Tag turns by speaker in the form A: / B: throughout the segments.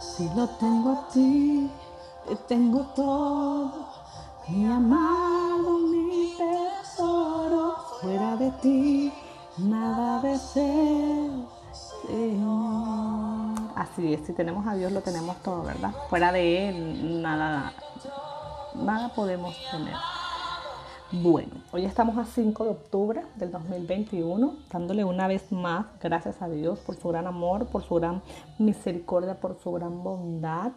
A: Si lo tengo a ti, te tengo todo, mi amado, mi tesoro, fuera de ti, nada deseo, Señor. Así es, si tenemos a Dios lo tenemos todo, ¿verdad? Fuera de Él, nada, nada podemos tener. Bueno, hoy estamos a 5 de octubre del 2021, dándole una vez más gracias a Dios por su gran amor, por su gran misericordia, por su gran bondad.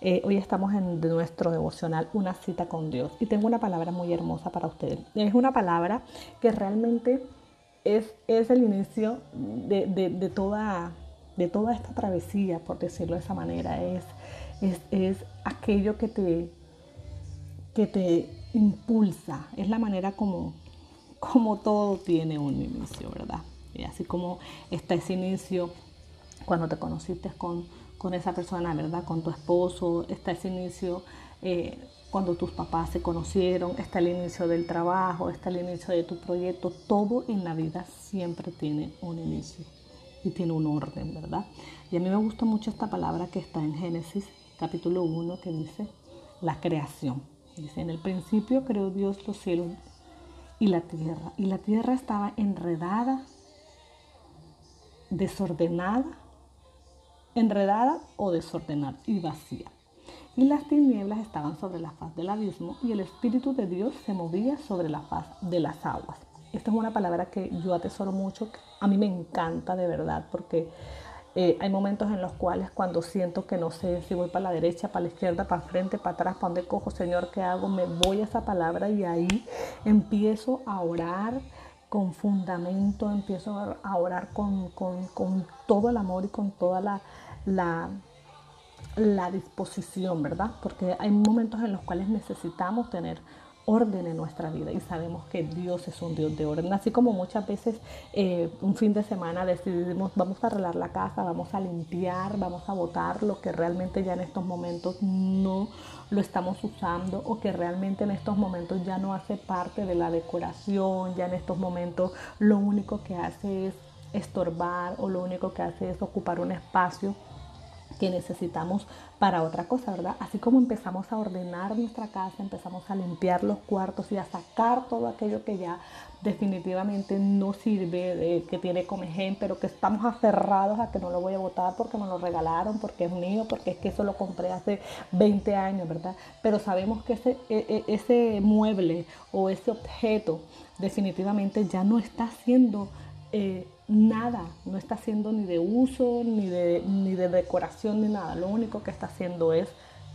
A: Eh, hoy estamos en nuestro devocional Una cita con Dios y tengo una palabra muy hermosa para ustedes. Es una palabra que realmente es, es el inicio de, de, toda, de toda esta travesía, por decirlo de esa manera. Es, es, es aquello que te, que te impulsa, es la manera como, como todo tiene un inicio, ¿verdad? Y así como está ese inicio cuando te conociste con, con esa persona, ¿verdad? Con tu esposo, está ese inicio eh, cuando tus papás se conocieron, está el inicio del trabajo, está el inicio de tu proyecto, todo en la vida siempre tiene un inicio y tiene un orden, ¿verdad? Y a mí me gusta mucho esta palabra que está en Génesis capítulo 1 que dice la creación. Dice, en el principio creó Dios los cielos y la tierra. Y la tierra estaba enredada, desordenada, enredada o desordenada y vacía. Y las tinieblas estaban sobre la faz del abismo y el Espíritu de Dios se movía sobre la faz de las aguas. Esta es una palabra que yo atesoro mucho, a mí me encanta de verdad porque eh, hay momentos en los cuales cuando siento que no sé si voy para la derecha, para la izquierda, para frente, para atrás, para dónde cojo, Señor, ¿qué hago? Me voy a esa palabra y ahí empiezo a orar con fundamento, empiezo a orar con, todo el amor y con toda la, la disposición, ¿verdad? Porque hay momentos en los cuales necesitamos tener orden en nuestra vida y sabemos que Dios es un Dios de orden. Así como muchas veces eh, un fin de semana decidimos vamos a arreglar la casa, vamos a limpiar, vamos a botar lo que realmente ya en estos momentos no lo estamos usando o que realmente en estos momentos ya no hace parte de la decoración, ya en estos momentos lo único que hace es estorbar o lo único que hace es ocupar un espacio que necesitamos para otra cosa, ¿verdad? Así como empezamos a ordenar nuestra casa, empezamos a limpiar los cuartos y a sacar todo aquello que ya definitivamente no sirve, que tiene comején, pero que estamos aferrados a que no lo voy a botar porque me lo regalaron, porque es mío, porque es que eso lo compré hace 20 años, ¿verdad? Pero sabemos que ese, e, e, ese mueble o ese objeto definitivamente ya no está siendo... Eh, nada, no está haciendo ni de uso, ni de, ni de decoración, ni nada. Lo único que está haciendo es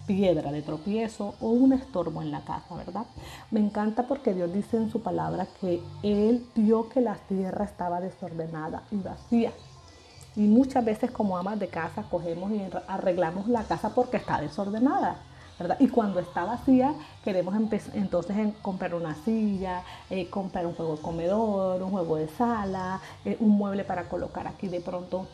A: piedra de tropiezo o un estorbo en la casa, ¿verdad? Me encanta porque Dios dice en su palabra que Él vio que la tierra estaba desordenada y vacía. Y muchas veces como amas de casa cogemos y arreglamos la casa porque está desordenada. Y cuando está vacía, queremos entonces en comprar una silla, eh, comprar un juego de comedor, un juego de sala, eh, un mueble para colocar aquí de pronto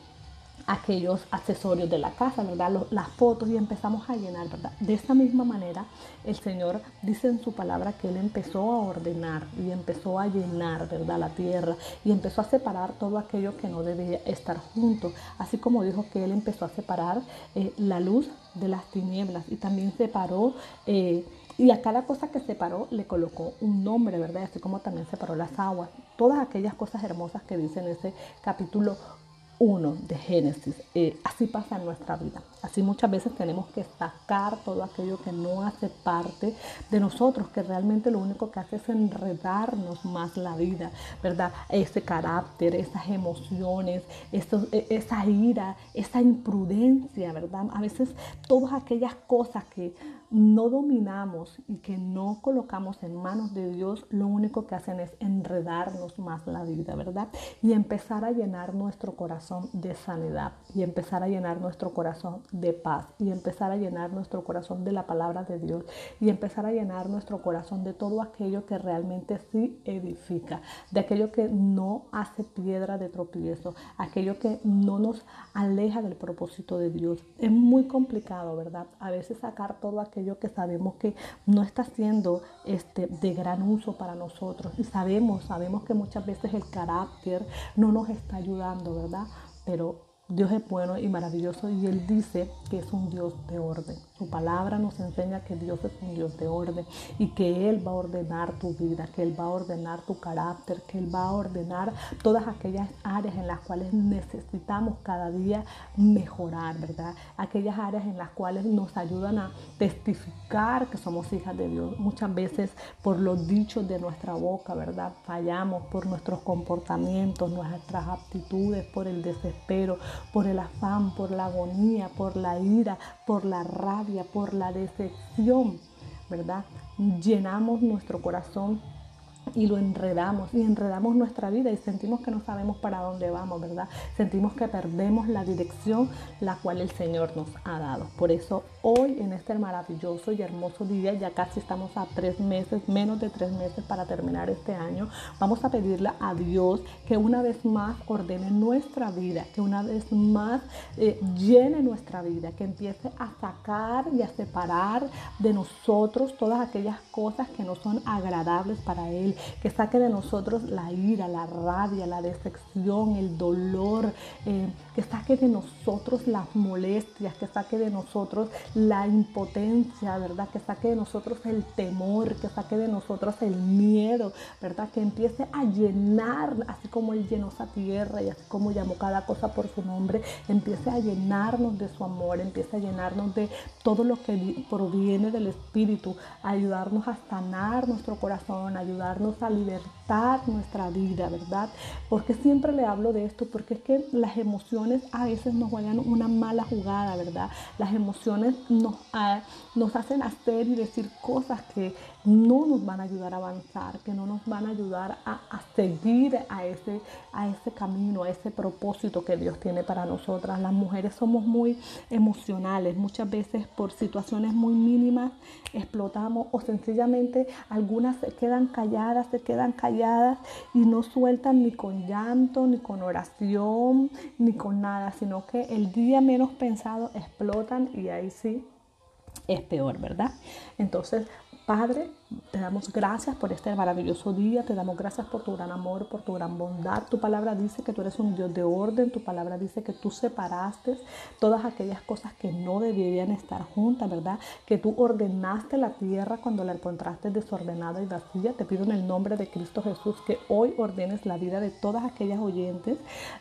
A: aquellos accesorios de la casa, ¿verdad? las fotos y empezamos a llenar, ¿verdad? De esta misma manera, el Señor dice en su palabra que Él empezó a ordenar y empezó a llenar, ¿verdad? La tierra y empezó a separar todo aquello que no debía estar junto, así como dijo que Él empezó a separar eh, la luz de las tinieblas y también separó... Eh, y a cada cosa que separó le colocó un nombre, ¿verdad? Así como también separó las aguas. Todas aquellas cosas hermosas que dice en ese capítulo 1 de Génesis. Eh, así pasa en nuestra vida. Así muchas veces tenemos que sacar todo aquello que no hace parte de nosotros, que realmente lo único que hace es enredarnos más la vida, ¿verdad? Ese carácter, esas emociones, e, esa ira, esa imprudencia, ¿verdad? A veces todas aquellas cosas que no dominamos y que no colocamos en manos de Dios, lo único que hacen es enredarnos más la vida, ¿verdad? Y empezar a llenar nuestro corazón de sanidad y empezar a llenar nuestro corazón de paz y empezar a llenar nuestro corazón de la palabra de Dios y empezar a llenar nuestro corazón de todo aquello que realmente sí edifica, de aquello que no hace piedra de tropiezo, aquello que no nos aleja del propósito de Dios. Es muy complicado, ¿verdad? A veces sacar todo aquello que sabemos que no está siendo este, de gran uso para nosotros y sabemos, sabemos que muchas veces el carácter no nos está ayudando, ¿verdad? Pero Dios es bueno y maravilloso y Él dice que es un Dios de orden. Su palabra nos enseña que Dios es un Dios de orden y que Él va a ordenar tu vida, que Él va a ordenar tu carácter, que Él va a ordenar todas aquellas áreas en las cuales necesitamos cada día mejorar, ¿verdad? Aquellas áreas en las cuales nos ayudan a testificar que somos hijas de Dios. Muchas veces por los dichos de nuestra boca, ¿verdad? Fallamos por nuestros comportamientos, nuestras aptitudes, por el desespero, por el afán, por la agonía, por la ira, por la rabia, por la decepción, ¿verdad? Llenamos nuestro corazón y lo enredamos y enredamos nuestra vida y sentimos que no sabemos para dónde vamos, ¿verdad? Sentimos que perdemos la dirección la cual el Señor nos ha dado. Por eso hoy en este maravilloso y hermoso día, ya casi estamos a tres meses, menos de tres meses para terminar este año, vamos a pedirle a Dios que una vez más ordene nuestra vida, que una vez más eh, llene nuestra vida, que empiece a sacar y a separar de nosotros todas aquellas cosas que no son agradables para Él que saque de nosotros la ira, la rabia, la decepción, el dolor, eh, que saque de nosotros las molestias, que saque de nosotros la impotencia, ¿verdad? Que saque de nosotros el temor, que saque de nosotros el miedo, ¿verdad? Que empiece a llenar, así como Él llenó esa tierra y así como llamó cada cosa por su nombre, empiece a llenarnos de su amor, empiece a llenarnos de todo lo que proviene del Espíritu, ayudarnos a sanar nuestro corazón, ayudarnos a nuestra vida, ¿verdad? Porque siempre le hablo de esto, porque es que las emociones a veces nos juegan una mala jugada, ¿verdad? Las emociones nos, ah, nos hacen hacer y decir cosas que no nos van a ayudar a avanzar, que no nos van a ayudar a, seguir a ese, a ese camino, a ese propósito que Dios tiene para nosotras. Las mujeres somos muy emocionales, muchas veces por situaciones muy mínimas explotamos o sencillamente algunas se quedan calladas, se quedan calladas y no sueltan ni con llanto, ni con oración, ni con nada, sino que el día menos pensado explotan y ahí sí es peor, ¿verdad? Entonces, Padre, te damos gracias por este maravilloso día, te damos gracias por tu gran amor, por tu gran bondad. Tu palabra dice que tú eres un Dios de orden, tu palabra dice que tú separaste todas aquellas cosas que no debían estar juntas, ¿verdad? Que tú ordenaste la tierra cuando la encontraste desordenada y vacía. Te pido en el nombre de Cristo Jesús que hoy ordenes la vida de todas aquellas oyentes.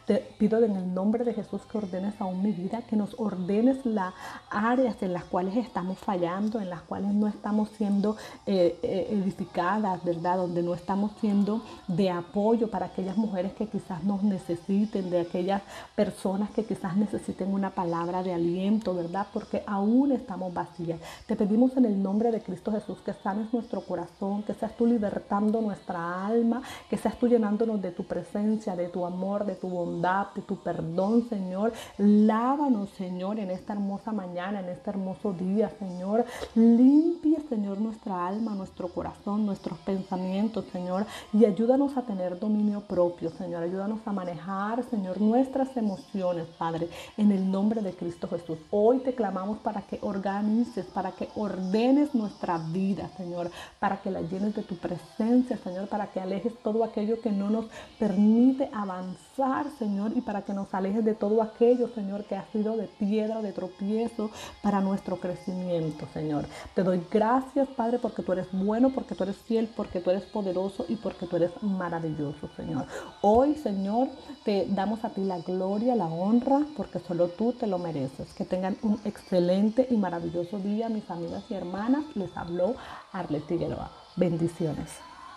A: Te pido en el nombre de Jesús que ordenes aún mi vida, que nos ordenes las áreas en las cuales estamos fallando, en las cuales no estamos siendo... Eh, eh, edificadas, ¿verdad? Donde no estamos siendo de apoyo para aquellas mujeres que quizás nos necesiten, de aquellas personas que quizás necesiten una palabra de aliento, ¿verdad? Porque aún estamos vacías. Te pedimos en el nombre de Cristo Jesús que sanes nuestro corazón, que seas tú libertando nuestra alma, que seas tú llenándonos de tu presencia, de tu amor, de tu bondad, de tu perdón, Señor. Lávanos, Señor, en esta hermosa mañana, en este hermoso día, Señor. Limpia, Señor, nuestra alma, nuestro corazón, nuestros pensamientos, Señor, y ayúdanos a tener dominio propio, Señor. Ayúdanos a manejar, Señor, nuestras emociones, Padre, en el nombre de Cristo Jesús. Hoy te clamamos para que organices, para que ordenes nuestra vida, Señor, para que la llenes de tu presencia, Señor, para que alejes todo aquello que no nos permite avanzar, Señor, y para que nos alejes de todo aquello, Señor, que ha sido de piedra, de tropiezo para nuestro crecimiento, Señor. Te doy gracias, Padre, porque tú eres bueno, porque tú eres fiel, porque tú eres poderoso y porque tú eres maravilloso, Señor. Hoy, Señor, te damos a ti la gloria, la honra, porque solo tú te lo mereces. Que tengan un excelente y maravilloso día, mis amigas y hermanas. Les habló Arlette Figueroa. Bendiciones.